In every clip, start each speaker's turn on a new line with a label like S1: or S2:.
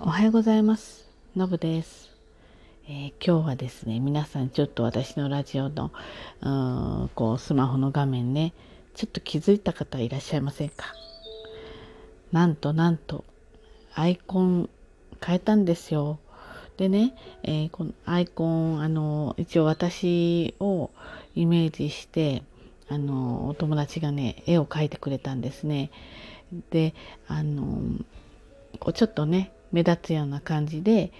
S1: おはようございます。のぶです、えー今日はですね、皆さんちょっと私のラジオのうこうスマホの画面ね、ちょっと気づいた方いらっしゃいませんか？なんとなんとアイコン変えたんですよ。でね、えーこのアイコンあの一応私をイメージしてあのお友達がね絵を描いてくれたんですね。であのこうちょっとね目立つような感じで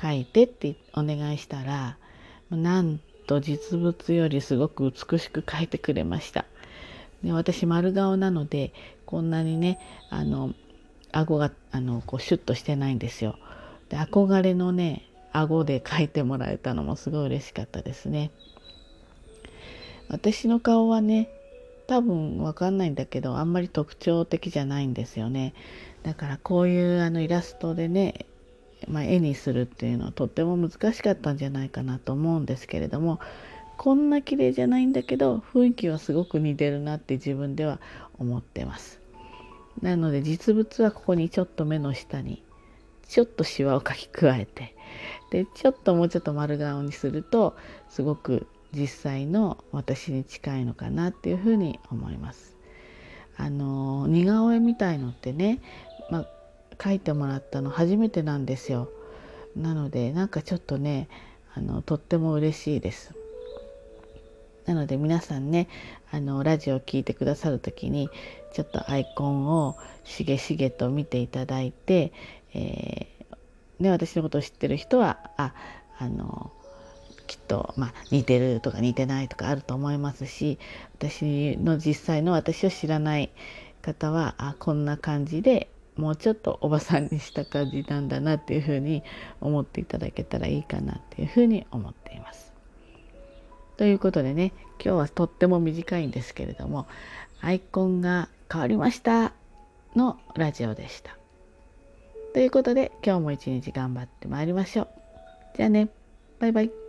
S1: 書いてってお願いしたらなんと実物よりすごく美しく書いてくれました。で私丸顔なのでこんなにねあの顎があのこうシュッとしてないんですよ。で憧れのね顎で描いてもらえたのもすごい嬉しかったですね。私の顔はね多分わかんないんだけどあんまり特徴的じゃないんですよね。だからこういうあのイラストでね、まあ、絵にするっていうのはとっても難しかったんじゃないかなと思うんですけれどもこんな綺麗じゃないんだけど雰囲気はすごく似てるなって自分では思ってます。なので実物はここにちょっと目の下にちょっとシワを描き加えてでちょっともうちょっと丸顔にするとすごく実際の私に近いのかなっていうふうに思います。あの似顔絵みたいのってね、まあ、描いてもらったの初めてなんですよ。なのでなんかちょっとねあのとっても嬉しいです。なので皆さんねあのラジオを聴いてくださる時にちょっとアイコンをしげしげと見ていただいて、えーね、私のことを知ってる人はああのきっと、まあ、似てるとか似てないとかあると思いますし私の実際の私を知らない方はあこんな感じでもうちょっとおばさんにした感じなんだなっていうふうに思っていただけたらいいかなっていうふうに思っています。ということでね今日はとっても短いんですけれどもアイコンが変わりましたのラジオでした。ということで今日も一日頑張ってまいりましょう。じゃあねバイバイ。